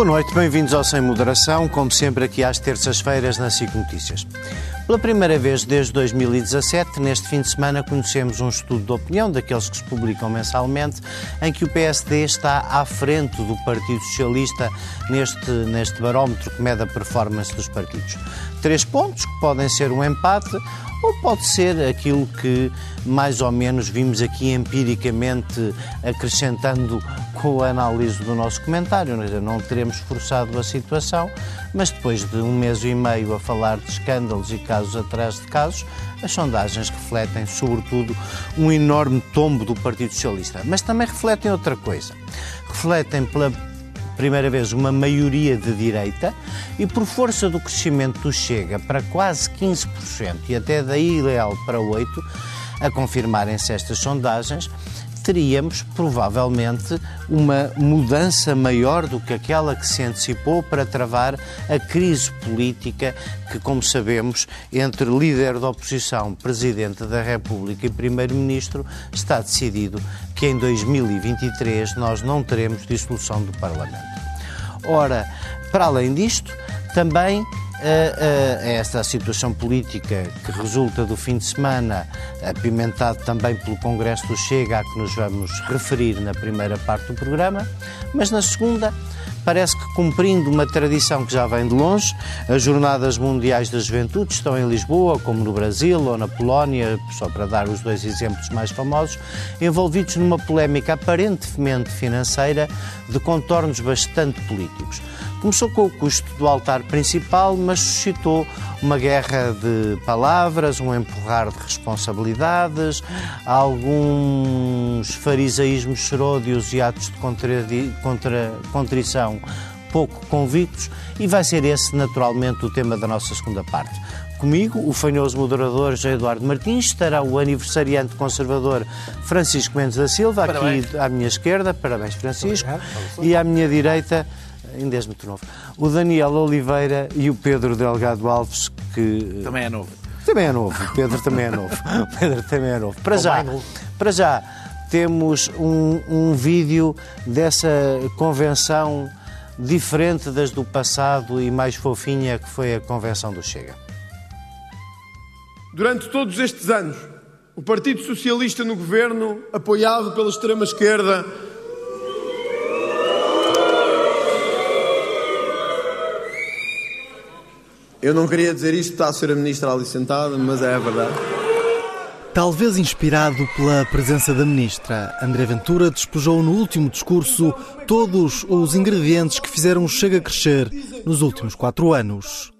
Boa noite, bem-vindos ao Sem Moderação, como sempre aqui às terças-feiras na SIC Notícias. Pela primeira vez desde 2017, neste fim de semana, conhecemos um estudo de opinião, daqueles que se publicam mensalmente, em que o PSD está à frente do Partido Socialista neste, neste barómetro que mede a performance dos partidos. Três pontos, que podem ser um empate ou pode ser aquilo que mais ou menos vimos aqui empiricamente acrescentando com a análise do nosso comentário. Não teremos forçado a situação, mas depois de um mês e meio a falar de escândalos e casos atrás de casos, as sondagens refletem, sobretudo, um enorme tombo do Partido Socialista. Mas também refletem outra coisa. Refletem pela primeira vez uma maioria de direita e por força do crescimento do Chega para quase 15% e até daí leal para 8%, a confirmarem-se estas sondagens, teríamos provavelmente uma mudança maior do que aquela que se antecipou para travar a crise política que, como sabemos, entre líder da oposição, presidente da República e primeiro-ministro, está decidido que em 2023 nós não teremos dissolução do Parlamento. Ora, para além disto, também a, esta situação política que resulta do fim de semana, apimentado também pelo Congresso do Chega, a que nos vamos referir na primeira parte do programa, mas na segunda parece que cumprindo uma tradição que já vem de longe, as Jornadas Mundiais da Juventude estão em Lisboa, como no Brasil ou na Polónia, só para dar os dois exemplos mais famosos, envolvidos numa polémica aparentemente financeira de contornos bastante políticos. Começou com o custo do altar principal, mas suscitou uma guerra de palavras, um empurrar de responsabilidades, alguns farisaísmos seródios e atos de contra, contra, contrição pouco convictos, e vai ser esse, naturalmente, o tema da nossa segunda parte. Comigo, o fanhoso moderador José Eduardo Martins, estará o aniversariante conservador Francisco Mendes da Silva, Parabéns. aqui à minha esquerda, parabéns Francisco, e à minha direita, ainda és muito novo. O Daniel Oliveira e o Pedro Delgado Alves, que. Também é novo. Também é novo. O Pedro também é novo. O Pedro também é novo. Para já, para já temos um, um vídeo dessa convenção diferente das do passado e mais fofinha que foi a convenção do Chega. Durante todos estes anos, o Partido Socialista no governo, apoiado pela extrema-esquerda, Eu não queria dizer isto, está a ser a ministra ali sentada, mas é a verdade. Talvez inspirado pela presença da ministra, André Ventura despejou no último discurso todos os ingredientes que fizeram o Chega crescer nos últimos quatro anos.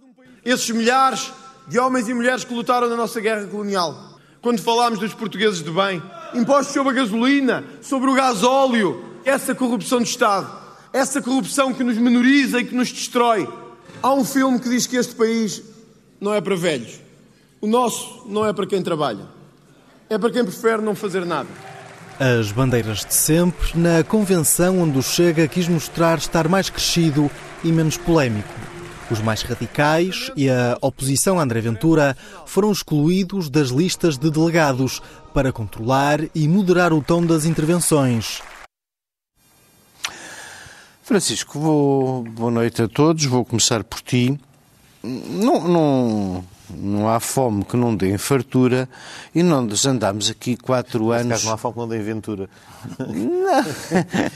Esses milhares de homens e mulheres que lutaram na nossa guerra colonial. Quando falámos dos portugueses de bem, impostos sobre a gasolina, sobre o gasóleo, essa corrupção de Estado, essa corrupção que nos menoriza e que nos destrói, Há um filme que diz que este país não é para velhos. O nosso não é para quem trabalha. É para quem prefere não fazer nada. As bandeiras de sempre na convenção onde o Chega quis mostrar estar mais crescido e menos polémico. Os mais radicais e a oposição a André Ventura foram excluídos das listas de delegados para controlar e moderar o tom das intervenções. Francisco, vou, boa noite a todos. Vou começar por ti. Não, não, não há fome que não dê fartura e nós andamos aqui quatro anos. Caso não há fome que não dê ventura.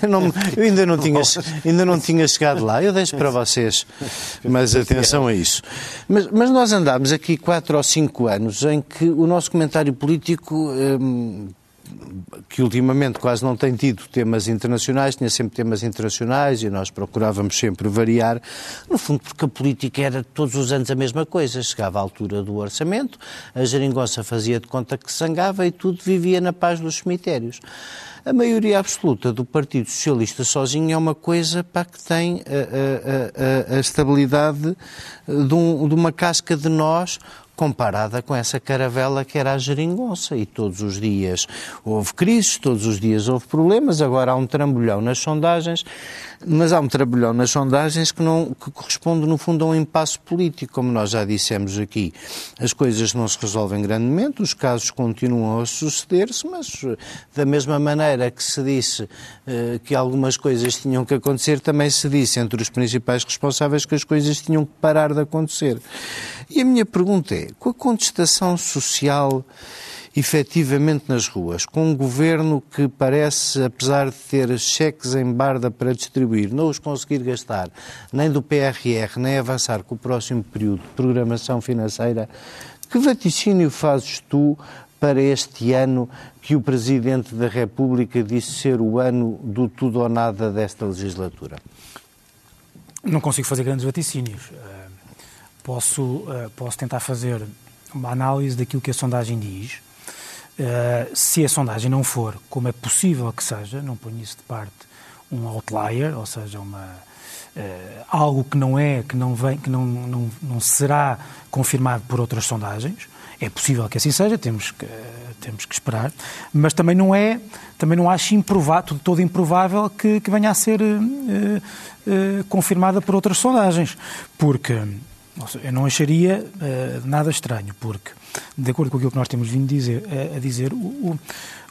Não, não, eu ainda não, tinha, ainda não tinha chegado lá. Eu deixo para vocês mais atenção a isso. Mas, mas nós andámos aqui quatro ou cinco anos em que o nosso comentário político. Hum, que ultimamente quase não tem tido temas internacionais, tinha sempre temas internacionais e nós procurávamos sempre variar, no fundo porque a política era todos os anos a mesma coisa. Chegava à altura do orçamento, a geringonça fazia de conta que sangava e tudo vivia na paz dos cemitérios. A maioria absoluta do Partido Socialista sozinho é uma coisa para que tem a, a, a, a estabilidade de, um, de uma casca de nós comparada com essa caravela que era a geringonça. E todos os dias houve crises, todos os dias houve problemas, agora há um trambolhão nas sondagens, mas há um trambolhão nas sondagens que, não, que corresponde, no fundo, a um impasse político, como nós já dissemos aqui. As coisas não se resolvem grandemente, os casos continuam a suceder-se, mas da mesma maneira que se disse eh, que algumas coisas tinham que acontecer, também se disse entre os principais responsáveis que as coisas tinham que parar de acontecer. E a minha pergunta é, com a contestação social efetivamente nas ruas, com um governo que parece, apesar de ter cheques em barda para distribuir, não os conseguir gastar, nem do PRR, nem avançar com o próximo período de programação financeira, que vaticínio fazes tu para este ano que o Presidente da República disse ser o ano do tudo ou nada desta legislatura? Não consigo fazer grandes vaticínios. Posso, posso tentar fazer uma análise daquilo que a sondagem diz Uh, se a sondagem não for, como é possível que seja, não ponho isso de parte, um outlier, ou seja, uma, uh, algo que não é, que não vem, que não, não, não será confirmado por outras sondagens, é possível que assim seja, temos que, uh, temos que esperar, mas também não é, também não acho improvável, todo improvável que, que venha a ser confirmada por outras sondagens, porque eu não acharia nada estranho, porque de acordo com aquilo que nós temos vindo dizer, a, a dizer, o,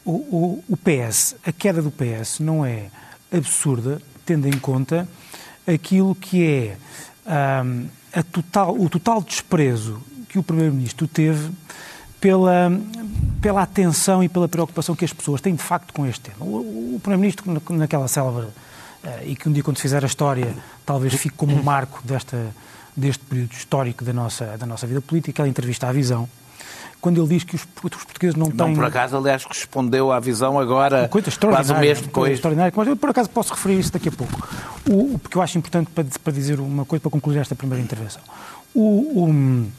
o, o, PS, a queda do PS não é absurda, tendo em conta aquilo que é um, a total, o total desprezo que o Primeiro-Ministro teve pela, pela atenção e pela preocupação que as pessoas têm de facto com este tema. O, o Primeiro-Ministro, naquela célebre, uh, e que um dia quando fizer a história, talvez fique como um marco desta, deste período histórico da nossa, da nossa vida política, aquela entrevista à Visão, quando ele diz que os, os portugueses não têm... Não, por acaso, aliás, respondeu à visão agora, quase um mês depois. Mas eu, por acaso, posso referir isso daqui a pouco. O, porque eu acho importante para, para dizer uma coisa, para concluir esta primeira intervenção. O, o,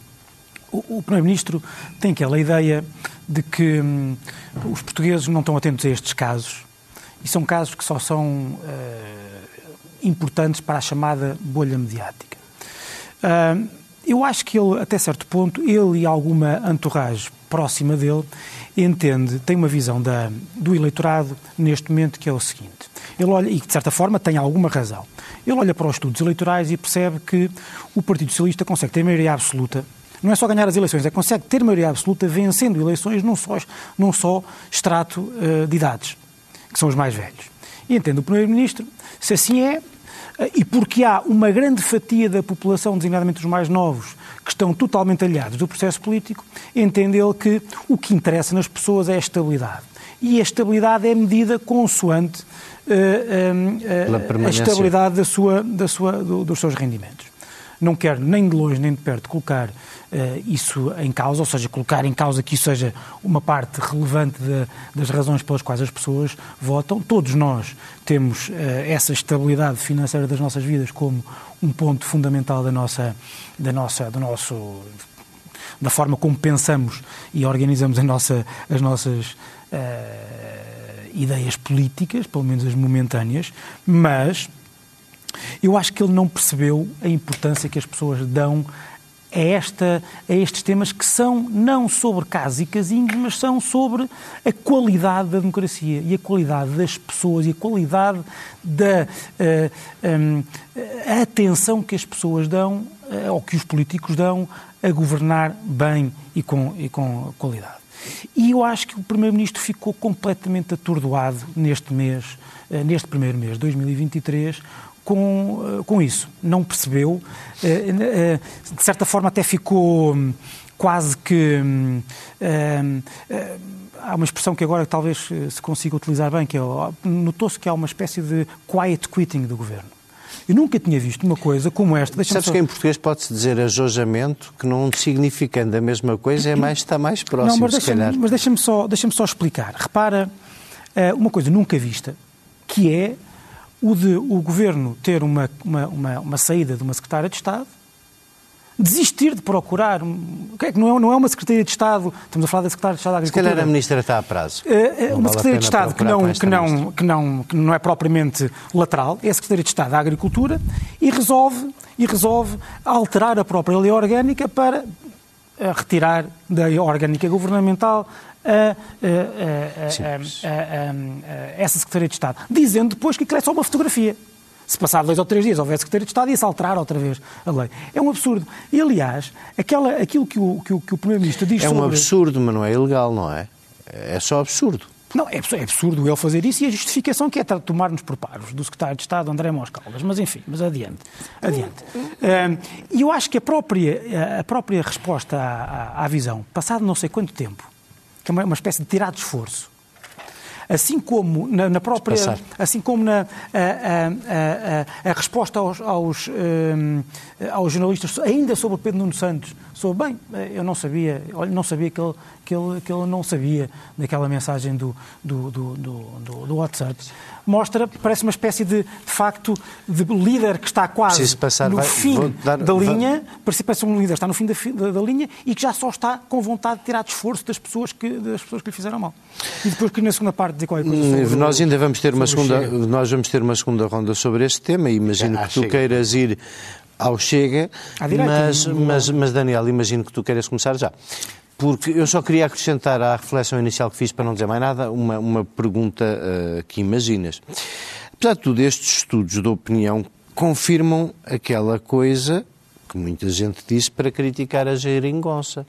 o Primeiro-Ministro tem aquela ideia de que hum, os portugueses não estão atentos a estes casos e são casos que só são uh, importantes para a chamada bolha mediática. Eu acho que ele, até certo ponto, ele e alguma entourage próxima dele, entende, tem uma visão da, do eleitorado neste momento que é o seguinte. Ele olha, e de certa forma tem alguma razão. Ele olha para os estudos eleitorais e percebe que o Partido Socialista consegue ter maioria absoluta não é só ganhar as eleições, é que consegue ter maioria absoluta vencendo eleições num só, num só extrato uh, de idades, que são os mais velhos. E entende o Primeiro-Ministro, se assim é, e porque há uma grande fatia da população, designadamente os mais novos, que estão totalmente aliados do processo político, entende ele que o que interessa nas pessoas é a estabilidade. E a estabilidade é medida consoante uh, uh, a estabilidade da sua, da sua, do, dos seus rendimentos. Não quero nem de longe nem de perto colocar uh, isso em causa, ou seja, colocar em causa que isso seja uma parte relevante de, das razões pelas quais as pessoas votam. Todos nós temos uh, essa estabilidade financeira das nossas vidas como um ponto fundamental da nossa, da nossa, do nosso da forma como pensamos e organizamos nossa, as nossas uh, ideias políticas, pelo menos as momentâneas, mas eu acho que ele não percebeu a importância que as pessoas dão a, esta, a estes temas que são não sobre casos e casinhos, mas são sobre a qualidade da democracia e a qualidade das pessoas e a qualidade da uh, eh, um, a atenção que as pessoas dão, uh, ou que os políticos dão, a governar bem e com, e com qualidade. E eu acho que o Primeiro-Ministro ficou completamente atordoado neste mês, uh, neste primeiro mês de 2023, com, com isso. Não percebeu, eh, eh, de certa forma até ficou hum, quase que. Hum, eh, há uma expressão que agora talvez se consiga utilizar bem, que é, notou-se que há uma espécie de quiet quitting do governo. Eu nunca tinha visto uma coisa como esta. Sabes só... que em português pode-se dizer ajojamento, que não significando a mesma coisa, é mais, está mais próximo, não, mas deixa, calhar. Mas deixa-me só, deixa só explicar. Repara, uma coisa nunca vista, que é o de o governo ter uma, uma, uma, uma saída de uma secretária de Estado, desistir de procurar, é que não é, não é uma Secretaria de Estado, estamos a falar da Secretária de Estado da Agricultura. Se calhar a Ministra está a prazo. É, é uma vale Secretaria de Estado que não, que, não, que, não, que não é propriamente lateral, é a Secretaria de Estado da Agricultura e resolve, e resolve alterar a própria lei orgânica para a retirar da orgânica governamental a, a, a, essa Secretaria de Estado, dizendo depois que aquilo é só uma fotografia. Se passar dois ou três dias houver Secretaria de Estado, ia-se alterar outra vez a lei. É um absurdo. E, aliás, aquela, aquilo que o, que o, que o Primeiro-Ministro diz é sobre... É um absurdo, mas não é ilegal, não é? É só absurdo. Não, é, é absurdo ele fazer isso e a justificação que é tomar-nos por paros do secretário de Estado André Moscaldas. Mas enfim, mas adiante. adiante. E eu acho que a própria, a própria resposta à, à, à visão, passado não sei quanto tempo, que é uma, uma espécie de tirado de esforço, assim como na, na própria, assim como na a, a, a, a resposta aos, aos, um, aos, jornalistas, ainda sobre Pedro Nuno Santos, sobre bem, eu não sabia, olha, não sabia que ele, que ele, que ele não sabia daquela mensagem do, do, do, do, do WhatsApp mostra, parece uma espécie de, de facto, de líder que está quase passar, no vai, fim dar, da linha, parece um líder que está no fim da, da, da, linha e que já só está com vontade de tirar de esforço das pessoas que, das pessoas que lhe fizeram mal. E depois que na segunda parte dizer qualquer coisa sobre Nós ainda vamos ter uma segunda, nós vamos ter uma segunda ronda sobre este tema e imagino ah, que tu chega. queiras ir ao Chega, direita, mas, mas, mas Daniel, imagino que tu queiras começar já. Porque eu só queria acrescentar à reflexão inicial que fiz, para não dizer mais nada, uma, uma pergunta uh, que imaginas. Apesar de tudo, estes estudos de opinião confirmam aquela coisa que muita gente disse para criticar a geringonça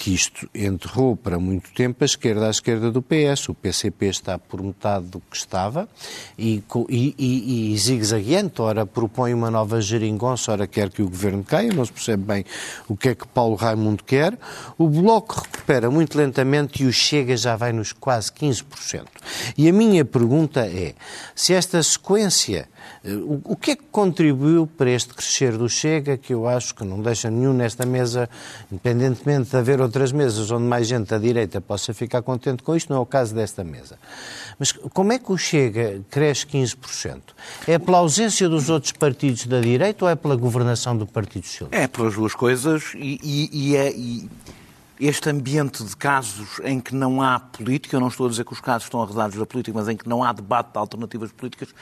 que isto enterrou para muito tempo a esquerda à esquerda do PS. O PCP está por metade do que estava e, e, e, e zigue-zagueante, ora propõe uma nova geringonça, ora quer que o governo caia, não se percebe bem o que é que Paulo Raimundo quer. O Bloco recupera muito lentamente e o Chega já vai nos quase 15%. E a minha pergunta é, se esta sequência o que é que contribuiu para este crescer do Chega, que eu acho que não deixa nenhum nesta mesa, independentemente de haver outras mesas onde mais gente da direita possa ficar contente com isto, não é o caso desta mesa. Mas como é que o Chega cresce 15%? É pela ausência dos outros partidos da direita ou é pela governação do Partido Socialista? É pelas duas coisas e, e, e é. E este ambiente de casos em que não há política, eu não estou a dizer que os casos estão arredados da política, mas em que não há debate de alternativas políticas,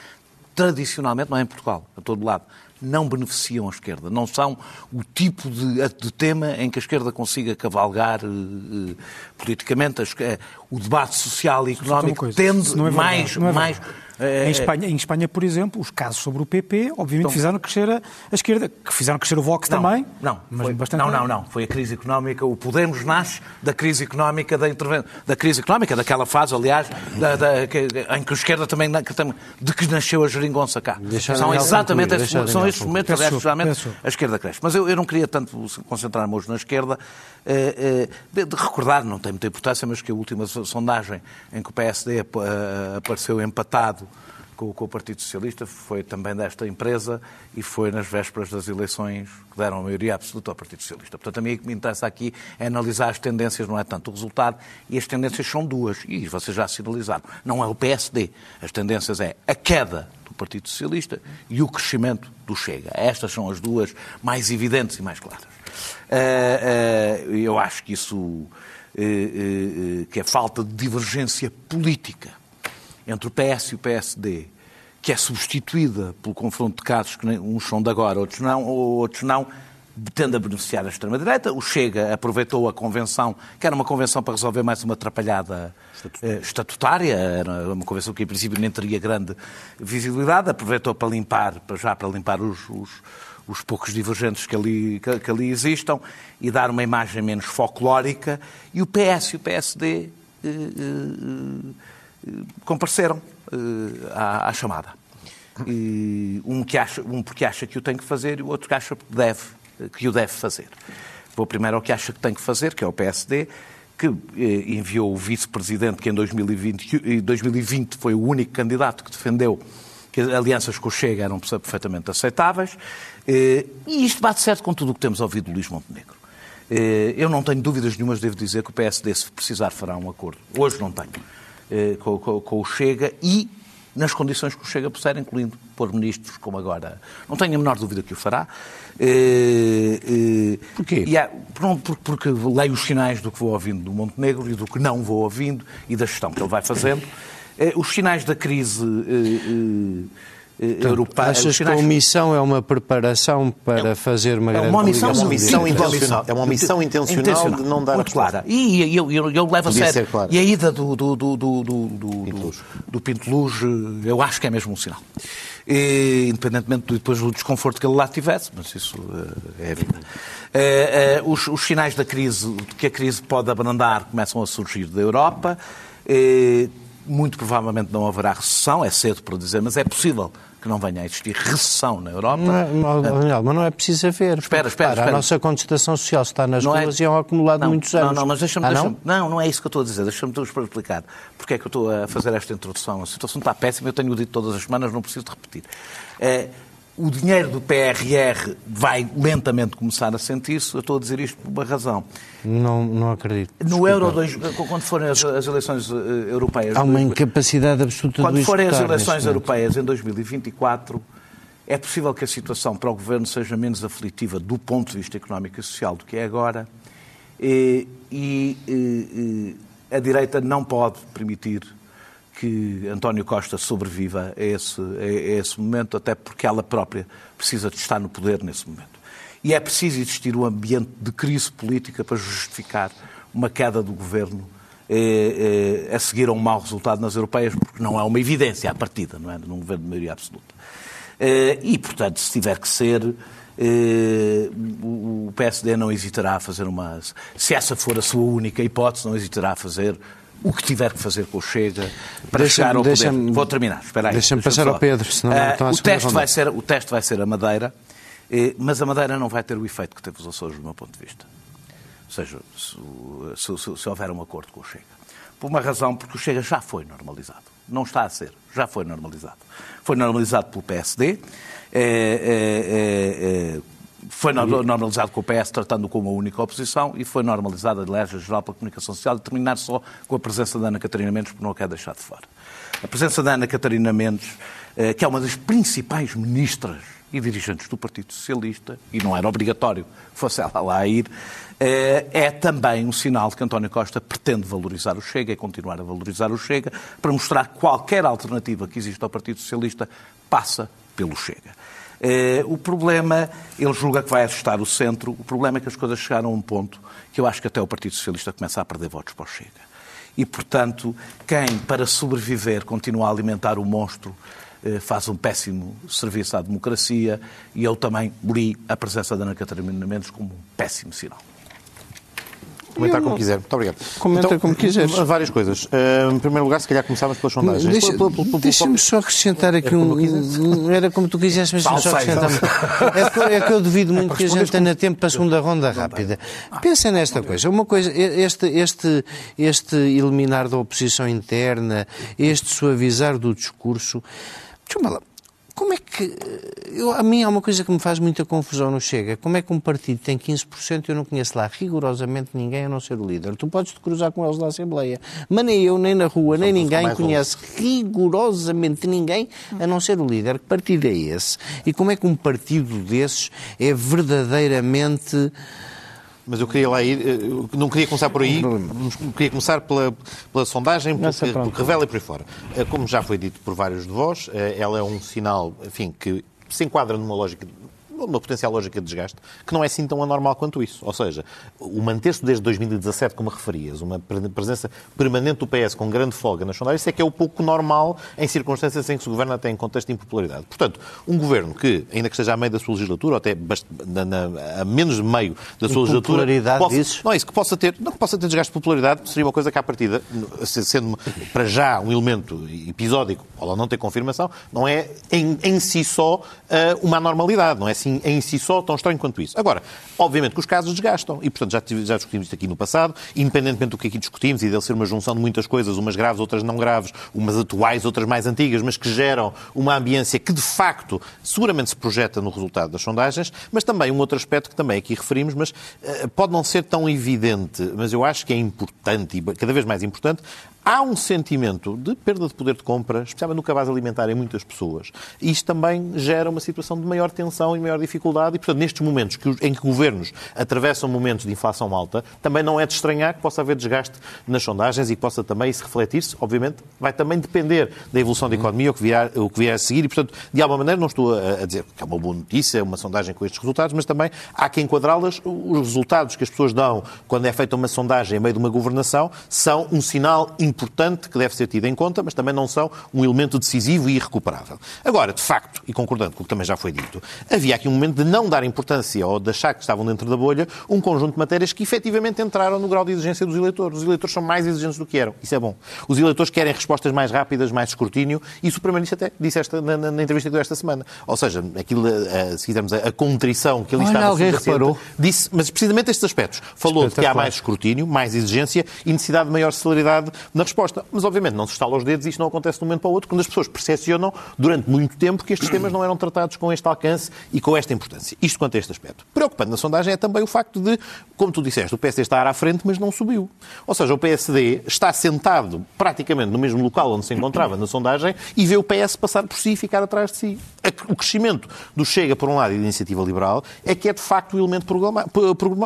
tradicionalmente, não é em Portugal, a todo lado, não beneficiam a esquerda. Não são o tipo de, de tema em que a esquerda consiga cavalgar uh, politicamente. Uh, o debate social e económico tende é mais, é mais é, em, Espanha, em Espanha, por exemplo, os casos sobre o PP, obviamente, então, fizeram crescer a, a, esquerda, que fizeram crescer o Vox não, também. Não, mas foi, bastante não, não, não. Foi a crise económica. O Podemos nasce da crise económica da intervenção, da crise económica, daquela fase, aliás, da, da, que, em que a esquerda também, de que nasceu a geringonça cá. Deixa são exatamente esses, são esses momentos, aliás, realmente a esquerda cresce. Mas eu, eu não queria tanto concentrar-me hoje na esquerda, eh, eh, de, de recordar, não tem muita importância, mas que a última sondagem em que o PSD apareceu empatado com, com, o Partido Socialista foi também desta empresa e foi nas vésperas das eleições que deram a maioria absoluta ao Partido Socialista. Portanto, a mim o que me interessa aqui é analisar as tendências, não é tanto o resultado, e as tendências são duas, e vocês já sinalizaram. Não é o PSD. As tendências é a queda do Partido Socialista e o crescimento do Chega. Estas são as duas mais evidentes e mais claras. Uh, uh, eu acho que isso, uh, que a falta de divergência política entre o PS e o PSD, que é substituída pelo confronto de casos que uns são de agora, outros não, outros não, tende a beneficiar a extrema-direita. O Chega aproveitou a convenção, que era uma convenção para resolver mais uma atrapalhada estatutária, estatutária era uma convenção que em princípio nem teria grande visibilidade, aproveitou para limpar, para já para limpar os, os, os poucos divergentes que ali, que, que, ali existam e dar uma imagem menos folclórica. E o PS e o PSD eh, eh, compareceram eh, à, à, chamada. E um, que acha, um porque acha que o tem que fazer e o outro que acha que, deve, que o deve fazer. Vou primeiro ao que acha que tem que fazer, que é o PSD, que eh, enviou o vice-presidente, que em 2020, 2020 foi o único candidato que defendeu que as alianças com o Chega eram perfeitamente aceitáveis. Eh, e isto bate certo com tudo o que temos ouvido do Luís Montenegro. Eu não tenho dúvidas nenhumas, devo dizer, que o PSD, se precisar, fará um acordo. Hoje não tenho. Eh, com, com, com o Chega e nas condições que o Chega puser, incluindo pôr ministros como agora. Não tenho a menor dúvida que o fará. Eh, eh, Porquê? Há, porque, porque leio os sinais do que vou ouvindo do Montenegro e do que não vou ouvindo e da gestão que ele vai fazendo. Os sinais da crise europeia. Achas que a omissão é uma preparação para fazer uma é grande uma omissão, É uma omissão intencional. É uma omissão intencional de não dar muito clara. E, eu, eu, eu levo a Podia sério. ser claro. E a ida do, do, do, do, do, do, Pinto do, Luz. do Pinto Luz, eh, eu acho que é mesmo um sinal. E, independentemente do, depois do desconforto que ele lá tivesse, mas isso eh, é a vida. Eh, os, os sinais da crise, de que a crise pode abrandar, começam a surgir da Europa. Muito provavelmente não haverá recessão, é cedo para dizer, mas é possível que não venha a existir recessão na Europa. Não é, Daniel, mas não é preciso haver. Espera, espera, espera. A nossa contestação social está nas Não é- ruas e é um acumulado de não, muitos anos. Não, não, mas deixa-me. Ah, deixa não? não? não, é isso que eu estou a dizer. Deixa-me te explicar. Porque é que eu estou a fazer esta introdução? A situação está péssima, eu tenho dito todas as semanas, não preciso de repetir. Eh, o dinheiro do PRR vai lentamente começar a sentir-se. Eu estou a dizer isto por uma razão. Não, não acredito. No Desculpa. Euro, dois, quando forem as, as eleições eh, europeias. Há uma incapacidade absoluta Quando forem as eleições europeias em 2024, é possível que a situação para o governo seja menos aflitiva do ponto de vista económico e social do que é agora. E, e, e a direita não pode permitir que António Costa sobreviva a esse, a esse momento, até porque ela própria precisa de estar no poder nesse momento. E é preciso existir um ambiente de crise política para justificar uma queda do governo eh, eh, a seguir a um mau resultado nas europeias, porque não é uma evidência à partida, não é? Num governo de maioria absoluta. Eh, e, portanto, se tiver que ser, eh, o o PSD não hesitará a fazer uma. Se essa for a sua única hipótese, não hesitará a fazer o que tiver que fazer com o Chega para chegar ao poder. Vou terminar, espera aí. deixa-me passar só. ao Pedro, senão Ah, estão à o, teste vai ser, o teste vai ser a Madeira, eh, mas a Madeira não vai ter o efeito que teve os Açores, do meu ponto de vista. Ou seja, se, se- se- se houver um acordo com o Chega. Por uma razão, porque o Chega já foi normalizado. Não está a ser, já foi normalizado. Foi normalizado pelo PSD, eh, eh, foi no- normalizado com o PS, tratando como a única oposição, e foi normalizado, aliás, a geral pela comunicação social, e terminar só com a presença da Ana Catarina Mendes, porque não a quer deixar de fora. A presença da Ana Catarina Mendes, eh, que é uma das principais ministras e dirigentes do Partido Socialista, e não era obrigatório que fosse ela lá a ir, eh, é também um sinal de que António Costa pretende valorizar o Chega e continuar a valorizar o Chega, para mostrar que qualquer alternativa que existe ao Partido Socialista passa pelo Chega. Eh, o problema, ele julga que vai ajustar o centro, o problema é que as coisas chegaram a um ponto que eu acho que até o Partido Socialista começa a perder votos para o Chega. E, portanto, quem, para sobreviver, continua a alimentar o monstro, eh, faz um péssimo serviço à democracia e eu também li a presença da Ana Catarina Mendes como um péssimo sinal. Comentar como quiser. Muito obrigado. Comenta como quiseres. Várias coisas. Ah, em primeiro lugar, se calhar começávamos pelas sondagens. Deixa- Pelo- pelo- pelo- Deixa-me só acrescentar aqui um. Era como tu quiseste, mas só acrescentar. É que, é que eu duvido muito que a gente tenha tempo para a segunda ronda rápida. Pensa nesta coisa. Uma coisa, este, este, este eliminar da oposição interna, este suavizar do discurso. Deixa-me lá. Como é que. Eu, a mim há uma coisa que me faz muita confusão no Chega. Como é que um partido tem 15% e eu não conheço lá rigorosamente ninguém a não ser o líder? Tu podes te cruzar com eles na Assembleia. Mas nem eu, nem na rua, nem ninguém conhece rigorosamente ninguém a não ser o líder. Que partido é esse? E como é que um partido desses é verdadeiramente. Mas eu queria lá ir, eh, eu não queria começar por aí, queria começar pela, pela sondagem, porque, pronto. porque revela e por aí fora. Eh, Como já foi dito por vários de vós, eh, ela é um sinal, enfim, que se enquadra numa lógica uma potencial lógica de desgaste, que não é assim tão anormal quanto isso. Ou seja, o manter-se desde 2017, como referias, uma pre- presença permanente do PS com grande folga nas sondagens, isso é que é o pouco normal em circunstâncias em que se governa até em contexto de impopularidade. Portanto, um governo que, ainda que esteja a meio da sua legislatura, ou até na- na- a menos de meio da sua legislatura, possa, dizes? não é isso, que possa ter, não que possa ter desgaste de popularidade, seria uma coisa que à partida, se- sendo para já um elemento episódico, ou não ter confirmação, não é em, em si só uma anormalidade, não é assim em si só tão estranho quanto isso. Agora, obviamente que os casos desgastam, e portanto já, já discutimos isto aqui no passado, independentemente do que aqui discutimos, e dele ser uma junção de muitas coisas, umas graves, outras não graves, umas atuais, outras mais antigas, mas que geram uma ambiência que de facto seguramente se projeta no resultado das sondagens, mas também um outro aspecto que também aqui referimos, mas eh, pode não ser tão evidente, mas eu acho que é importante e cada vez mais importante, Há um sentimento de perda de poder de compra, especialmente no cabaz alimentar em muitas pessoas. Isto também gera uma situação de maior tensão e maior dificuldade e, portanto, nestes momentos que, em que governos atravessam momentos de inflação alta, também não é de estranhar que possa haver desgaste nas sondagens e que possa também se refletir-se, obviamente, vai também depender da evolução da economia, o que vier, o que vier a seguir e, portanto, de alguma maneira, não estou a, a dizer que é uma boa notícia, uma sondagem com estes resultados, mas também há que enquadrá-las. Os resultados que as pessoas dão quando é feita uma sondagem em meio de uma governação são um sinal importante que deve ser tido em conta, mas também não são um elemento decisivo e irrecuperável. Agora, de facto, e concordando com o também já foi dito, havia aqui um momento de não dar importância ou de achar que estavam dentro da bolha um conjunto de matérias que efetivamente entraram no grau de exigência dos eleitores. Os eleitores são mais exigentes do que eram. Isso é bom. Os eleitores querem respostas mais rápidas, mais escrutínio. Isso o Primeiro-Ministro até disse esta, na, na, entrevista que deu esta semana. Ou seja, aquilo, a, se quisermos, a, a contrição que Olha, estava alguém reparou. Disse, mas precisamente estes aspectos. Falou de que há mais escrutínio, mais exigência e necessidade de maior celeridade na resposta. Mas, obviamente, não se estala os dedos e isto não acontece de um momento para o outro, quando as pessoas percepcionam durante muito tempo que estes temas não eram tratados com este alcance e com esta importância. Isto quanto a este aspecto. Preocupante na sondagem é também o facto de, como tu disseste, o PSD está à frente, mas não subiu. Ou seja, o PSD está sentado praticamente no mesmo local onde se encontrava na sondagem e vê o PS passar por si e ficar atrás de si. O crescimento do Chega, por um lado, e da Iniciativa Liberal é que é, de facto, o elemento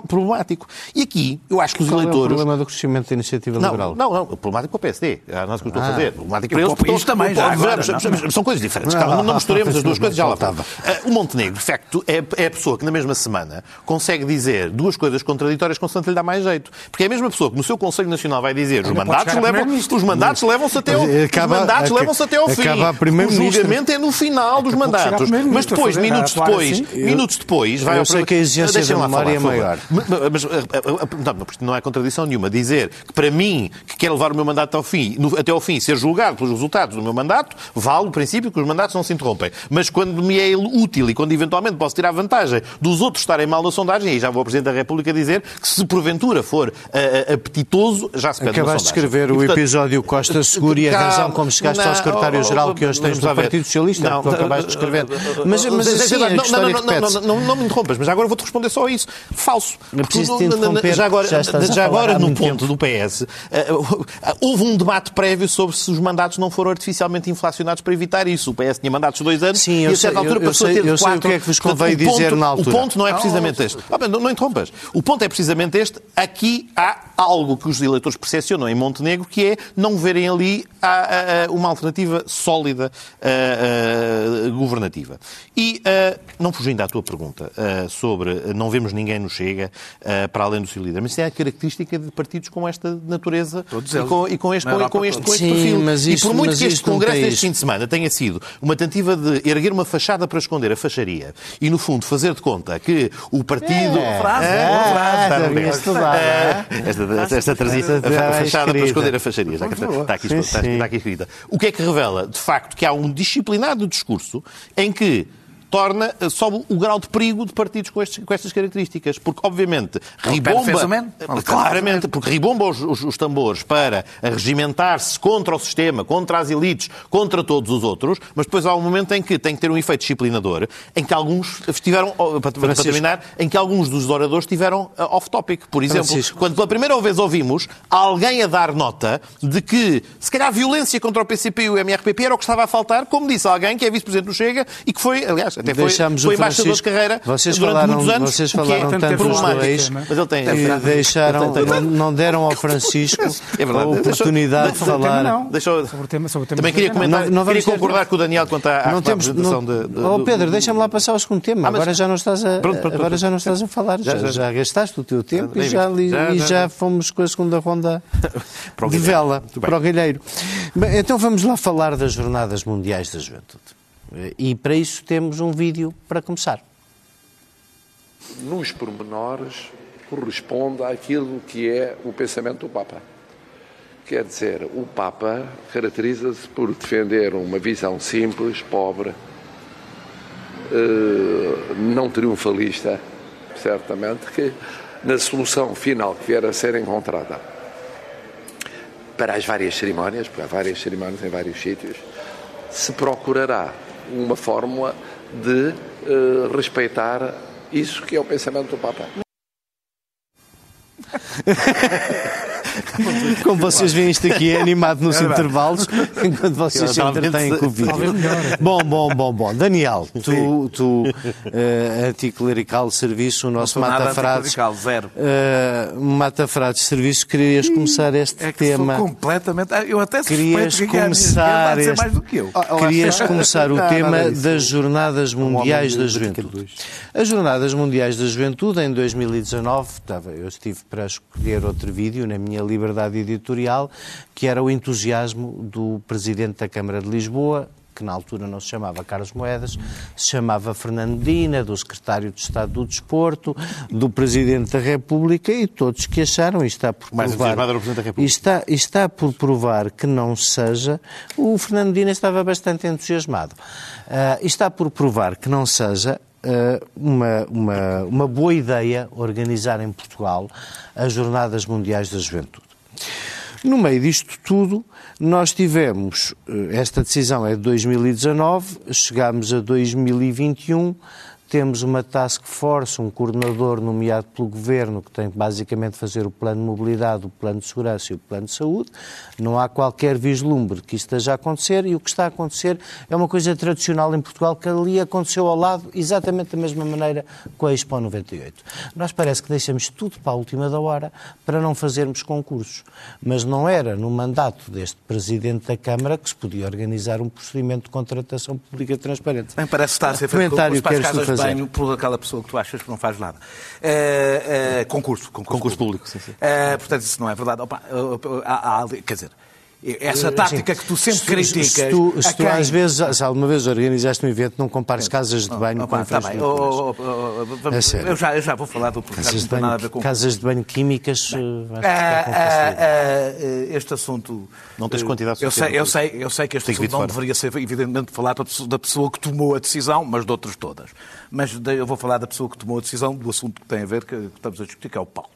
problemático. E aqui, eu acho que os Qual eleitores... é o problema do crescimento da Iniciativa não, Liberal? Não, não, problemático para o PSD. É nós que eu estou a fazer. Problemático para para eles. o país também, já agora, Vamos, São coisas diferentes. Calma, não misturemos as duas coisas, já lá estava. O Montenegro, de facto, é, é a pessoa que na mesma semana consegue dizer duas coisas contraditórias constante lhe dá mais jeito. Porque é a mesma pessoa que no seu Conselho Nacional vai dizer os mandatos levam, os mandatos levam-se até ao, Acaba- os mandatos levam-se até ao fim. O julgamento é no final dos mandatos. Mas depois, minutos depois, assim. minutos depois, vai eu ao sei que a exigência da memória é maior. Mas, mas, não, não, não é contradição nenhuma dizer que para mim, que quero levar o meu mandato ao fim, até ao fim, ser julgado pelos resultados do meu mandato, vale o princípio que os mandatos não se interrompem. Mas quando me é útil e quando eventualmente posso tirar vantagem dos outros estarem mal na sondagem, aí já vou ao Presidente da República dizer que se porventura for ah, apetitoso, já se pede Acabaste de escrever E, o portanto, episódio Costa Seguro e a razão como chegaste ao não, secretário-geral oh, que hoje tens do. Partido Socialista, Não, que tu acabaste de escrever. Mas, assim, a não, me interrompas, mas agora vou-te responder só a isso. Falso. Interromper, Já agora, já agora no ponto do PS, eh, houve um debate prévio sobre se os mandatos não foram artificialmente inflacionados para evitar isso. O PS tinha mandatos de dois anos Sim, e a certa sei- altura eu- eu passou sei- a ter de eu sei o que é que vos Portanto, convém o ponto- dizer na altura. O ponto não é precisamente este. Ah, bem, não, não interrompas. O ponto é precisamente este. Aqui há algo que os eleitores percepcionam em Montenegro, que é não verem ali a- a- a- uma alternativa sólida a- a- governativa. E, ah, não fugindo à tua pergunta ah, sobre ah, não vemos ninguém no Chega ah, para além do seu líder, mas isso é a característica de partidos com esta natureza Todos e eles. com, e com este, com, com este, com este Sim, perfil. mas e isto- por muito mas que este isto congresso deste isto. fim de semana tenha sido uma tentativa de erguer uma fachada para esconder a facharia e, no fundo, fazer de conta que o partido... É, frase, Ah, boa frase. Ah, Esta, esta, esta Esta já a é fachada para esconder a facharia. Já está, está aqui, está, está aqui escrita. O que é que revela? De facto, que há um disciplinado discurso em que torna, eh, sobe o grau de perigo de partidos com, estes- com estas características. Porque, obviamente, ribomba... Pen Claramente, porque ribomba os, os- os tambores para regimentar-se contra o sistema, contra as elites, contra todos os outros, mas depois há um momento em que tem que ter um efeito disciplinador, em que alguns estiveram, oh, para, para terminar, em que alguns dos oradores estiveram off-topic. Por exemplo, Francisco. quando pela primeira vez ouvimos alguém a dar nota de que, se calhar, a violência contra o PCP e o MRPP era o que estava a faltar, como disse alguém que é vice-presidente do Chega e que foi, aliás, até foi, Deixámos foi o embaixador de Francisco- carreira Vocês durante falaram, muitos anos, vocês que é falaram tanto dos problemático. dois Mas ele tem... e deixaram, Ele tem- não, não deram ao Francisco É verdade. a oportunidade de Deixou- falar. não. Deixou- Sobre o tema, sobre o tema Também do queria comentar, Não- não queria vamos ter- concordar com o Daniel quanto à, à Não temos, apresentação não, de, de- oh, do- Pedro, deixa-me lá passar ao segundo tema. Ah, mas- agora já não estás a, Pronto, pronto, agora pronto. já não estás a falar. Já, Já, já. já gastaste o teu tempo e, já, li- Já, e já, fomos com a segunda ronda de vela para o Galheiro. Então vamos lá falar das Jornadas Mundiais da Juventude. E para isso temos um vídeo para começar. nos pormenores, corresponde àquilo que é o pensamento do Papa. Quer dizer, o Papa caracteriza-se por defender uma visão simples, pobre, eh, não triunfalista, certamente, que na solução final que vier a ser encontrada para as várias cerimónias, porque há várias cerimónias em vários sítios, se procurará uma fórmula de eh, respeitar isso que é o pensamento do Papa. Como vocês veem, isto aqui é animado nos verdade. intervalos, enquanto vocês se entretêm com o vídeo. Bom, bom, bom, bom. Daniel, tu, tu uh, anticlerical de serviço, o nosso mata-frades. zero. Uh, mata-frades de serviço, querias começar este É que tema. sou completamente. Eu até Querias que a minha começar este- mais do que eu. Querias começar o Não, tema das Jornadas Mundiais homem da de Juventude. As Jornadas Mundiais da Juventude, em 2019, estava, eu estive para escolher outro vídeo na minha liberdade editorial, que era o entusiasmo do Presidente da Câmara de Lisboa, que na altura não se chamava Carlos Moedas, se chamava Fernando Medina, do Secretário de Estado do Desporto, do Presidente da República e todos que acharam, e está por provar, e está, e está por provar que não seja, o Fernando Medina estava bastante entusiasmado, e está por provar que não seja ah, uma, uma, uma boa ideia organizar em Portugal as Jornadas Mundiais da Juventude. No meio disto tudo, nós tivemos, eh, esta decisão é de 2019, chegámos a 2021, temos uma task force, um coordenador nomeado pelo Governo que tem que basicamente fazer o plano de mobilidade, o plano de segurança e o plano de saúde. Não há qualquer vislumbre que isso esteja a acontecer e o que está a acontecer é uma coisa tradicional em Portugal que ali aconteceu ao lado exatamente da mesma maneira com a Expo 98. Nós parece que deixamos tudo para a última da hora para não fazermos concursos. Mas não era no mandato deste Presidente da Câmara que se podia organizar um procedimento de contratação pública transparente. Bem, parece que está a ser feito Comentário queres tu banho por aquela pessoa que tu achas que não faz nada. É, é, concurso, concurso. Concurso público, sim, sim. É, portanto, isso não é verdade. Opa, há- há ali- quer dizer, essa tática que tu sempre Se- criticas. Se tu, se tu quem- às vezes, se alguma vez organizaste um evento, não compares casas de banho Opa, com tá bem. infraestruturas. Oh, oh, oh, oh, vamos- É eu, já, eu já vou falar do projeto, Casas não de tem nada a banho, ver com casas de banho químicas, eh, acho que está com ah, facilidade. ah, este assunto. Não tens eh, quantidade eu sei, suficiente. eu sei, eu sei que este assunto não fora. deveria ser, evidentemente, falar da pessoa, que tomou a decisão, mas de outras todas. Mas eu vou falar da pessoa que tomou a decisão do assunto que tem a ver, que, que estamos a discutir, que é o palco.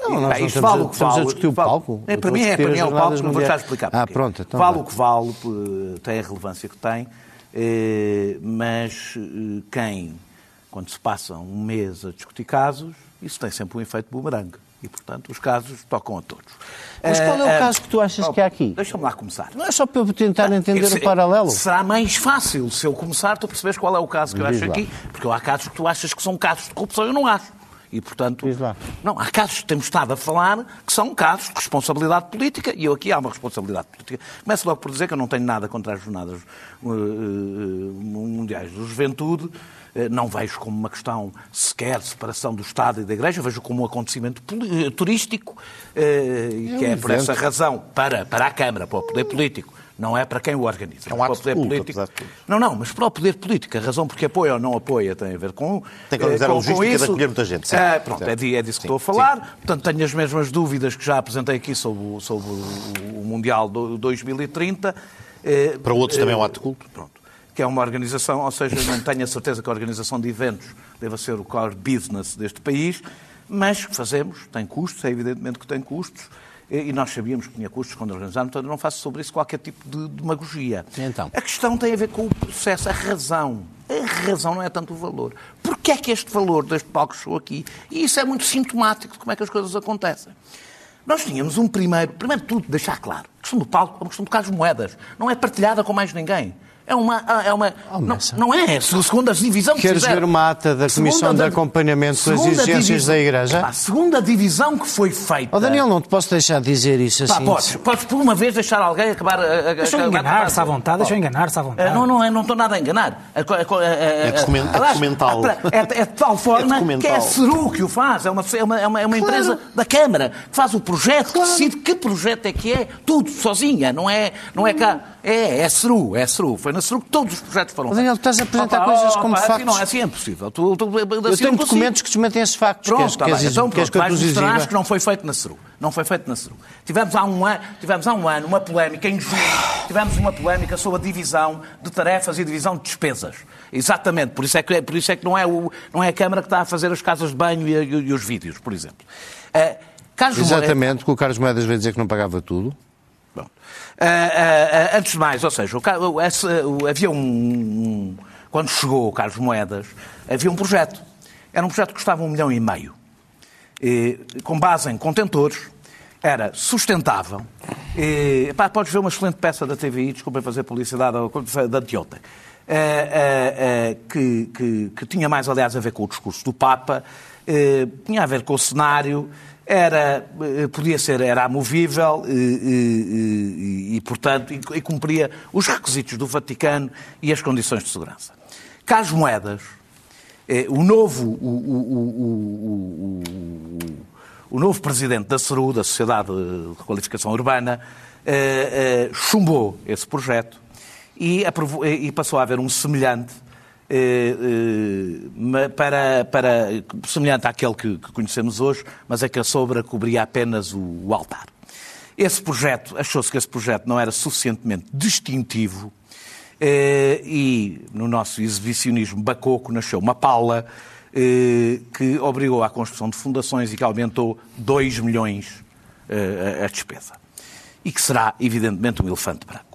Não, nós não vale a- o que estamos a vale. discutir o vale- palco. É, para a mim é, para mim é o palco, não vou já mundiais. explicar. Ah, pronto, então vale o que vale, eh, tem a relevância que tem, eh, mas eh, quem, quando se passa um mês a discutir casos, isso tem sempre um efeito boomerang. E, portanto, os casos tocam a todos. Mas qual é o caso que tu achas oh, que há aqui? Deixa-me lá começar. Não é só para eu tentar entender Esse- o paralelo. Será mais fácil se eu começar, tu percebes qual é o caso que eu Diz acho lá. aqui, porque há casos que tu achas que são casos de corrupção, eu não acho. E, portanto, não, há casos que temos estado a falar que são casos de responsabilidade política e eu aqui há uma responsabilidade política. Começo logo por dizer que eu não tenho nada contra as jornadas eh, eh, mundiais da juventude, Eh, não vejo como uma questão sequer de separação do Estado e da Igreja, vejo como um acontecimento eh, turístico e que é por essa razão para, para a Câmara, para o poder político, não é para quem o organiza. É um ato poder de culto, político. de. Não, não, mas para o poder político, a razão porque apoia ou não apoia tem a ver com. Tem que organizar eh, a com- com logística de isso. acolher muita gente, sim. Ah, pronto, é, di- é disso que Sim, estou a falar. Portanto, tenho as mesmas dúvidas que já apresentei aqui sobre, o- sobre o, Mundial do 2030. eh, Para outros também é um eh, ato de culto. Pronto. Que é uma organização, ou seja, não tenho a certeza que a organização de eventos deva ser o core business deste país, mas fazemos, tem custos, é evidentemente que tem custos, e nós sabíamos que tinha custos quando organizámos, portanto não faço sobre isso qualquer tipo de demagogia. Então? A questão tem a ver com o processo, a razão. A razão não é tanto o valor. Porquê é que este valor deste palco chegou aqui? E isso é muito sintomático de como é que as coisas acontecem. Nós tínhamos um primeiro, primeiro de tudo, deixar claro, a questão do palco é uma questão de Carlos Moedas. Não é partilhada com mais ninguém. É uma. É uma Oh, não, não é, segundo a divisão que Queres ver uma ata da Comissão de Acompanhamento com as segunda exigências divisão- da Igreja? A segunda divisão que foi feita. Oh, Daniel, não te posso deixar dizer isso Pá, assim. podes, podes por uma vez deixar alguém acabar. a- a- Deixa-me enganar-se à vontade, deixa-me enganar-se à vontade. Ah, Não, não, é, não estou nada a enganar. É, é, documen- é documental. É, é de tal forma É que é a CERU que o faz. É uma, é uma, é uma, é uma empresa da Câmara que faz o projeto, que decide que projeto é que é, tudo sozinha. Não é, não é cá. É, é CERU, é CERU. Foi na CERU que todos os projetos foram Daniel, feitos. estás a apresentar Opa, coisas opa, como assim factos. Não, assim é impossível. Tu, tu, Eu assim tenho não consigo. documentos que desmentem esses factos. Pronto, queres, está queres, bem. Então, queres pronto, que eu que não foi feito na CERU. Não foi feito na CERU. Tivemos há um ano, tivemos há um ano uma polémica, em junho, tivemos uma polémica sobre a divisão de tarefas e divisão de despesas. Exatamente, por isso é que, por isso é que não, é o, não é a Câmara que está a fazer as casas de banho e, e- e os vídeos, por exemplo. Eh, Carlos Moedas- Exatamente, que o Carlos Moedas veio dizer que não pagava tudo. Bom. Ah, ah, antes de mais, ou seja, o o- o- havia um, um- Quando chegou o Carlos Moedas, havia um projeto. Era um projeto que custava um milhão e meio. E, com base em contentores era sustentável. E, pá, podes ver uma excelente peça da TVI, desculpem fazer publicidade, da de eh, que, que, que, tinha mais, aliás, a ver com o discurso do Papa, tinha a ver com o cenário, era, podia ser, era amovível e, e, e portanto, e, e, cumpria os requisitos do Vaticano e as condições de segurança. Carlos Moedas, o novo, o, o, o, novo presidente da CERU, da Sociedade de Requalificação Urbana, chumbou esse projeto e, e passou a haver um semelhante eh, eh, para, para, semelhante àquele que, que, conhecemos hoje, mas é que a sobra cobria apenas o, o altar. Esse projeto, achou-se que esse projeto não era suficientemente distintivo eh, e no nosso exibicionismo bacoco nasceu uma pala que obrigou à construção de fundações e que aumentou 2 milhões a despesa. E que será, evidentemente, um elefante branco.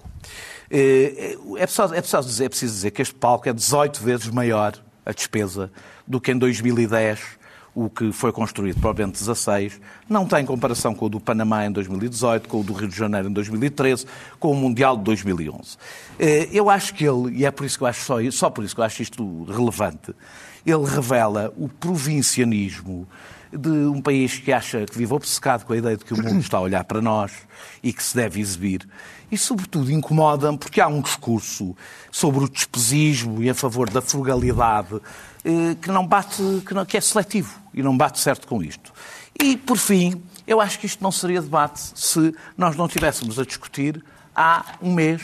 Eh, é preciso, é, preciso dizer, é preciso dizer que este palco é 18 vezes maior a despesa do que em 2010 o que foi construído Bento XVI, não tem comparação com o do Panamá em 2018, com o do Rio de Janeiro em 2013, com o Mundial de 2011. Eh, eu acho que ele, e é por isso que eu acho só, só por isso que eu acho isto relevante, ele revela o provincianismo de um país que acha que vive obcecado com a ideia de que o mundo está a olhar para nós e que se deve exibir e, sobretudo, incomodam porque há um discurso sobre o despesismo e a favor da frugalidade eh, que não bate, que, não, que é seletivo e não bate certo com isto. E, por fim, eu acho que isto não seria debate se nós não estivéssemos a discutir há um mês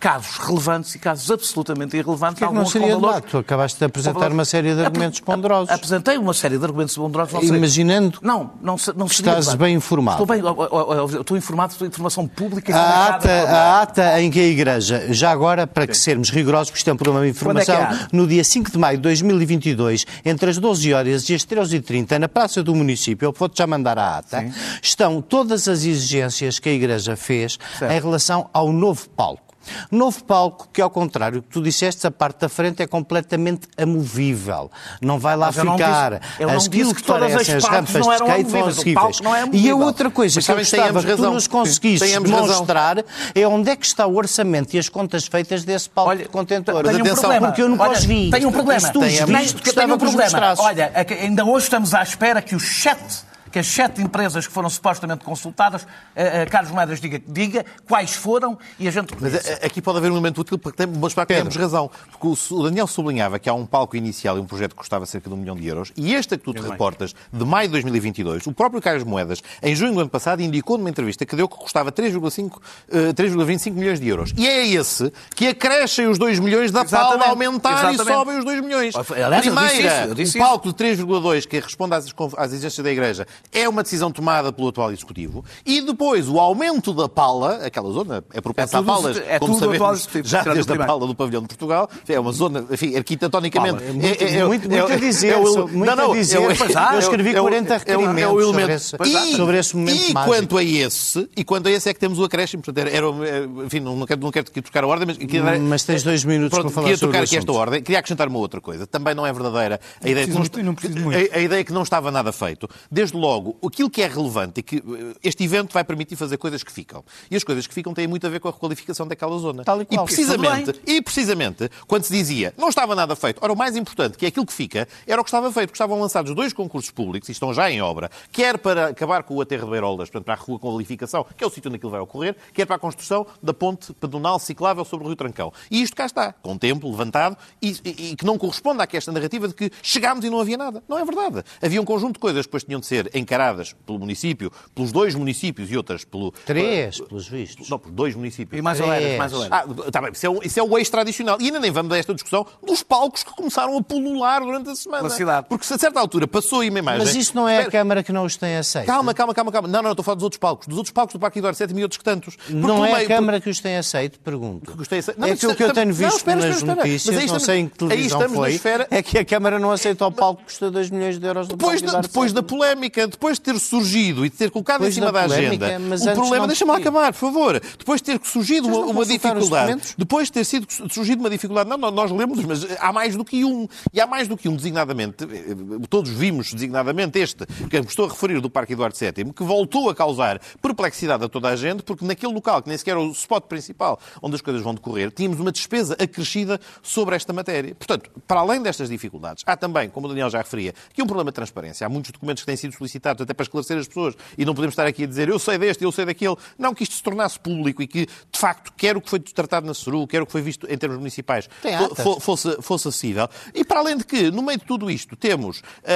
casos relevantes e casos absolutamente irrelevantes. Que é que não seria debate? Tu acabaste de apresentar uma série de argumentos ponderosos. Apresentei uma série de argumentos ponderosos. Não Imaginando não, não, não que estás bem informado. Estou bem, estou informado de informação pública. A ata, a ata em que a Igreja, já agora, para que sermos rigorosos, porque isto é um programa de informação, é é? no dia 5 de maio de 2022, entre as 12 horas e as 13h30, na Praça do Município, eu vou-te já mandar a ata, Sim. estão todas as exigências que a Igreja fez certo. em relação ao novo palco. Novo palco que, ao contrário do que tu disseste, a parte da frente é completamente amovível. Não vai lá ficar. Aquilo que parecem as rampas de skate vão horríveis. É e a outra coisa que eu gostava que tu nos conseguisses demonstrar é onde é que está o orçamento e as contas feitas desse palco Olha, de contentor. Um problema. Porque eu nunca Olha, os vi. Tenho um problema. Tenho um problema. Olha, é ainda hoje estamos à espera que os sete que as sete empresas que foram supostamente consultadas, uh, uh, Carlos Moedas diga, diga quais foram e a gente... Mas uh, aqui pode haver um elemento útil para mostrar que temos razão. Porque o, o, Daniel sublinhava que há um palco inicial e um projeto que custava cerca de um milhão de euros e este que tu te reportas, de maio de 2022, o próprio Carlos Moedas, em junho do ano passado, indicou numa entrevista que deu que custava 3,25 milhões de euros. E é esse que acrescem os 2 milhões da Exatamente. aumentar Exatamente. e sobem os 2 milhões. Aliás, Primeira, eu disse isso, eu disse um palco de 3,2 que responde às, às exigências da Igreja é uma decisão tomada pelo atual Executivo e depois o aumento da pala, aquela zona é propensa é tudo, a palas, é como sabemos, já desde a pala do pavilhão de Portugal, é uma zona, enfim, arquitetonicamente... É muito, é, é, muito, muito a dizer, muito não, não, a dizer. Eu, eu escrevi 40 requerimentos é o elemento, sobre, esse, sobre esse momento E mágico. quanto a esse, e quanto a esse é que temos o acréscimo, portanto, era, enfim, não quero, não quero trocar a ordem, mas... Queria, mas tens dois minutos pronto, para falar queria sobre tocar aqui esta ordem, queria acrescentar uma outra coisa, também não é verdadeira a ideia, que não, a ideia que não estava nada feito. Desde logo, aquilo que é relevante e que eh, este evento vai permitir fazer coisas que ficam. E as coisas que ficam têm muito a ver com a requalificação daquela zona. E, e, precisamente, e precisamente, quando se dizia não estava nada feito, ora, o mais importante, que é aquilo que fica, era o que estava feito, porque estavam lançados dois concursos públicos, e estão já em obra, quer para acabar com o aterro de Beirolas, portanto, para a requalificação, que é o sítio onde aquilo vai ocorrer, quer para a construção da ponte pedonal ciclável sobre o Rio Trancão. E isto cá está, com o tempo levantado, e, e, e que não corresponde àquesta narrativa de que chegámos e não havia nada. Não é verdade. Havia um conjunto de coisas que depois tinham de ser encaradas pelo município, pelos dois municípios e outras pelo... Três, pelos vistos. Não, por dois municípios. E mais ou menos, mais ou menos. Ah, tá bem, isso é, o, isso é o eixo tradicional. E ainda nem vamos a esta discussão dos palcos que começaram a pulular durante a semana. Na cidade. Porque se a certa altura passou aí uma imagem... Mas isso não é Espera. a Câmara que não os tem aceito? Calma, calma, calma, calma. Não, não, estou a falar dos outros palcos. Dos outros palcos do Parque Eduardo VII e outros que tantos. Porque não é meio, a Câmara por... que os tem aceito, pergunto. Que os tem aceito. Não, é aquilo que eu tenho visto não, espera, nas espera, notícias, não estamos, sei em que televisão foi, esfera... é que a Câmara não aceita o palco que custa 2 milhões de euros depois da, depois da polémica depois de ter surgido e de ter colocado Depois em cima da da, agenda, o problema, deixa-me acabar, por favor. Depois de ter surgido uma, uma dificuldade, depois de ter sido surgido uma dificuldade, não, não, nós lemos, mas há mais do que um. E há mais do que um, designadamente, eh, todos vimos designadamente este, que eu estou a referir do Parque Eduardo VII, que voltou a causar perplexidade a toda a gente, porque naquele local, que nem sequer é o spot principal onde as coisas vão decorrer, tínhamos uma despesa acrescida sobre esta matéria. Portanto, para além destas dificuldades, há também, como o Daniel já referia, que é um problema de transparência. Há muitos documentos que têm sido solicitados até para esclarecer as pessoas e não podemos estar aqui a dizer eu sei deste, eu sei daquele. Não, que isto se tornasse público e que, de facto, quer o que foi tratado na SERU, quer o que foi visto em termos municipais, fosse, fosse acessível. E para além de que, no meio de tudo isto, temos, ah,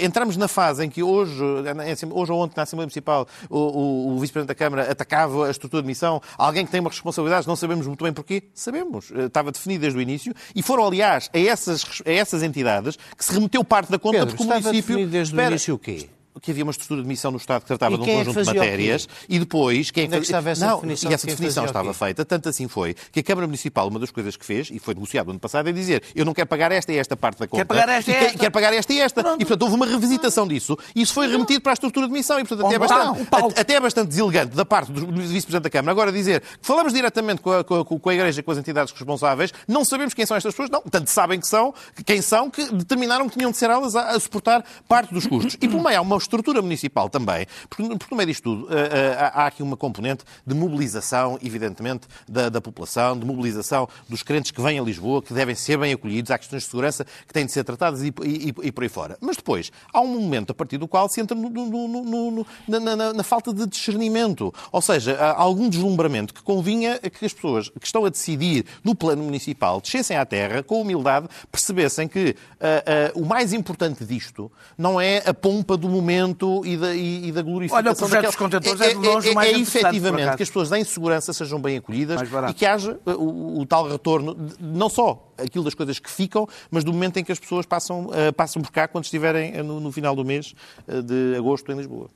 ah, entramos na fase em que hoje, ah, hoje ou ontem na Assembleia Municipal, o, o- o Vice-Presidente da Câmara atacava a estrutura de missão, alguém que tem uma responsabilidade, não sabemos muito bem porquê, sabemos, Ah, estava definido desde o início, e foram, aliás, a essas, a essas entidades que se remeteu parte da conta Pedro, porque o município... desde o Espera, início o quê? Que havia uma estrutura de missão no Estado que tratava de um é conjunto de matérias e depois quem Onde é que estava essa não, definição e essa definição estava feita, tanto assim foi que a Câmara Municipal, uma das coisas que fez, e foi negociado no ano passado, é dizer eu não quero pagar esta e esta parte da conta. pagar esta e esta. Quero pagar esta e esta. E, portanto, houve uma revisitação disso e isso foi remetido para a estrutura de missão. E, portanto, até é, bastante, até é bastante deselegante da parte do Vice-Presidente da Câmara agora dizer que falamos diretamente com a, com, a, com a Igreja, com as entidades responsáveis, não sabemos quem são estas pessoas, não, tanto sabem que são, quem são, que determinaram que tinham de ser elas a, a suportar parte dos custos. E por meio há uma estrutura municipal também, porque, porque no meio disto tudo eh, eh, há aqui uma componente de mobilização, evidentemente, da, da população, de mobilização dos crentes que vêm a Lisboa, que devem ser bem acolhidos, há questões de segurança que têm de ser tratadas e, e- e por aí fora. Mas depois, há um momento a partir do qual se entra no- no- no- na, na- na- falta de discernimento. Ou seja, há algum deslumbramento que convinha que as pessoas que estão a decidir no plano municipal descessem à terra, com humildade, percebessem que ah, ah, o mais importante disto não é a pompa do momento e da, e, e da glorificação. Olha, o projeto daquela- dos contentores é de longe mais é, interessante, por efetivamente que as pessoas em segurança sejam bem acolhidas Mais e que haja uh, o, o tal retorno, não só aquilo das coisas que ficam, mas do momento em que as pessoas passam, uh, passam por cá quando estiverem uh, no, no final do mês uh, de agosto em Lisboa.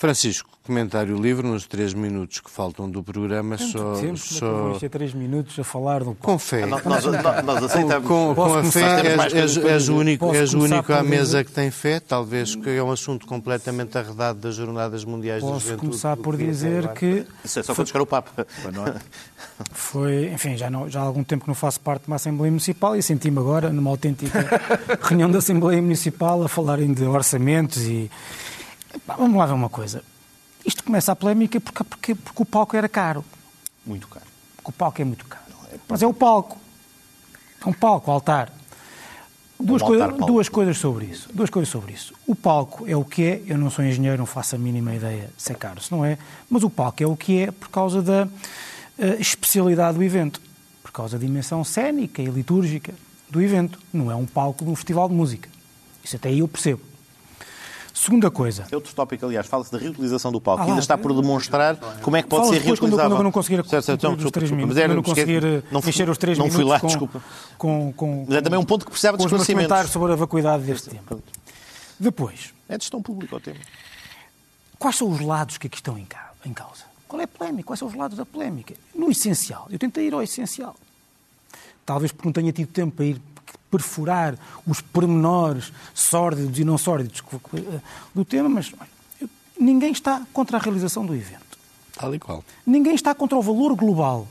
Francisco, comentário livre nos três minutos que faltam do programa, só, Sempre, só só... ter três minutos a falar do com fé. Nós, nós- nós aceitamos. Com, Posso com a fé, és, és, és o único, Posso és o único à mesa dizer- que tem fé, talvez que é um assunto completamente arredado das Jornadas Mundiais da Posso Juventude. começar por dizer que Isso é só quando chegar o Papa. foi, enfim, já, não, já há algum tempo que não faço parte de uma Assembleia Municipal e senti-me agora, numa autêntica reunião da Assembleia Municipal, a falarem de orçamentos e. Epá, vamos lá ver uma coisa. Isto começa a polémica porque, porque, porque o palco era caro. Muito caro. Porque o palco é muito caro. Mas é o palco. É um palco, altar. Duas, Um coisa- palco. duas coisas sobre isso. Duas coisas sobre isso. O palco é o que é. Eu não sou engenheiro, não faço a mínima ideia se é caro, se não é. Mas o palco é o que é por causa da eh, especialidade do evento. Por causa da dimensão cénica e litúrgica do evento. Não é um palco de um festival de música. Isso até aí eu percebo. Segunda coisa. É outro tópico, aliás, fala-se da reutilização do palco. Ah, Ainda está por demonstrar como é que pode ser depois quando, reutilizável. quando eu não conseguir Certo, certo, não, desculpa, minutos, mas era- não conseguir esquece- eh, não fui- encher os três não minutos fui lá, com, desculpa. Com, com, Mas é também um ponto que precisava de com os meus esclarecimentos. comentários sobre a vacuidade deste tema. Depois, É de gestão pública o tema. quais são os lados que aqui estão em ca- em causa? Qual é a polémica? Quais são os lados da polémica? No essencial, eu tentei ir ao essencial. Talvez porque não tenha tido tempo para ir perfurar os pormenores sórdidos e não sórdidos do tema, mas olha, ninguém está contra a realização do evento. Tal e qual. Ninguém está contra o valor global.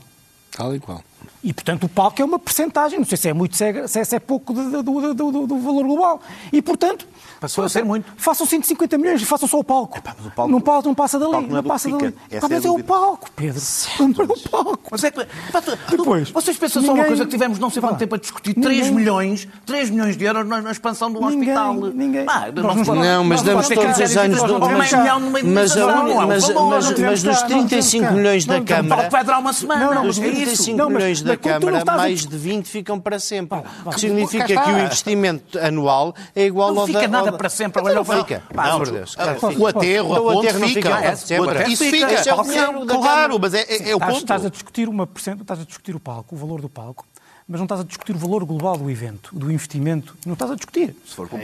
Tal e qual. E, portanto, o palco é uma percentagem, não sei se é muito, se é, se é- é pouco do, do- do- do- do valor global. E, portanto... Passou a ser muito. Façam 150 milhões e façam só o palco. mas o palco- não, passa, não passa dali. o palco não é do passa dali. fica. Essa Pá, é a mas é o dúvida. palco, Pedro. Não é o palco. Mas é que, pá, tu- tu- Depois, vocês pensam só uma ninguém- coisa que tivemos não sei quanto tempo a discutir ninguém- 3 milhões, 3 milhões de euros na, na expansão do Ninguém- hospital. ninguém- Pá, Nós não Não, mas damos todos os anos do- Não, mas- mas não é mas- mas- Não mas não 35 temos cá. milhões da Não, então, O Câmara, palco vai durar uma semana. Não, não, Dos mas é isso. 35 Não, mas- milhões da não Câmara, mais de 20 ficam para sempre. Que significa que o investimento anual é igual Não ao fica da... nada ao da- para sempre. Então não não, fica. pá, Não, não, Deus. O fica. aterro, a Então o ponte aterro não fica. fica para é, Isso fica. fica. Esse é o dinheiro. da Claro, mas é, é, é o ponto. estás a discutir uma estás a discutir o palco, o valor do palco, mas não estás a discutir o valor global do evento, do investimento. Não estás a discutir.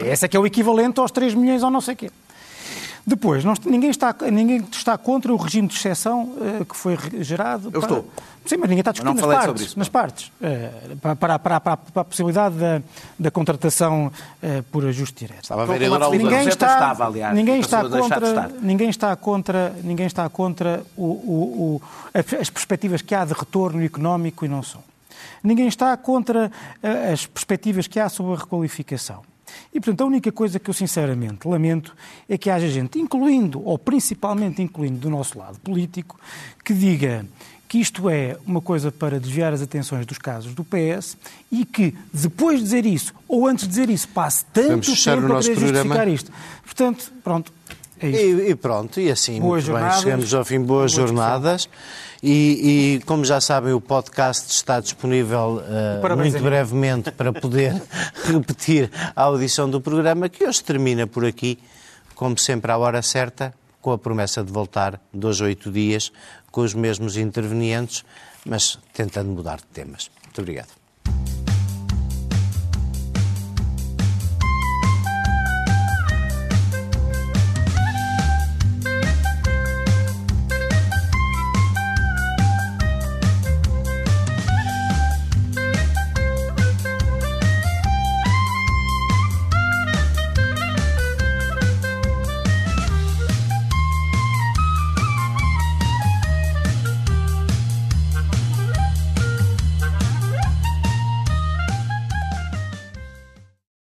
Esse é que é o equivalente aos 3 milhões ou não sei o quê. Depois, nós- ninguém, está, ninguém está contra o regime de exceção eh, que foi gerado. Eu para- estou. Sim, mas ninguém está discutindo nas partes. isso. Nas partes. eh, para, para, para, a possibilidade da, da contratação eh, por ajuste direto. Estava a uma Alva. Ninguém está, estava, aliás, ninguém, está contra, ninguém está contra, ninguém está contra o, o- o- as perspectivas que há de retorno económico e não só. Ninguém está contra as perspectivas que há sobre a requalificação. E, portanto, a única coisa que eu sinceramente lamento é que haja gente, incluindo, ou principalmente incluindo do nosso lado político, que diga que isto é uma coisa para desviar as atenções dos casos do PS e que, depois de dizer isso, ou antes de dizer isso, passe tanto Vamos tempo o a nosso querer justificar programa. isto. Portanto, pronto, é. E, e pronto, e assim, Boas muito bem, jornadas. chegamos ao fim, boas Boa discussão. jornadas. E, e, como já sabem, o podcast está disponível Parabéns, muito amigo. brevemente para poder repetir a audição do programa, que hoje termina por aqui, como sempre, à hora certa, com a promessa de voltar dois ou oito dias com os mesmos intervenientes, mas tentando mudar de temas. Muito obrigado.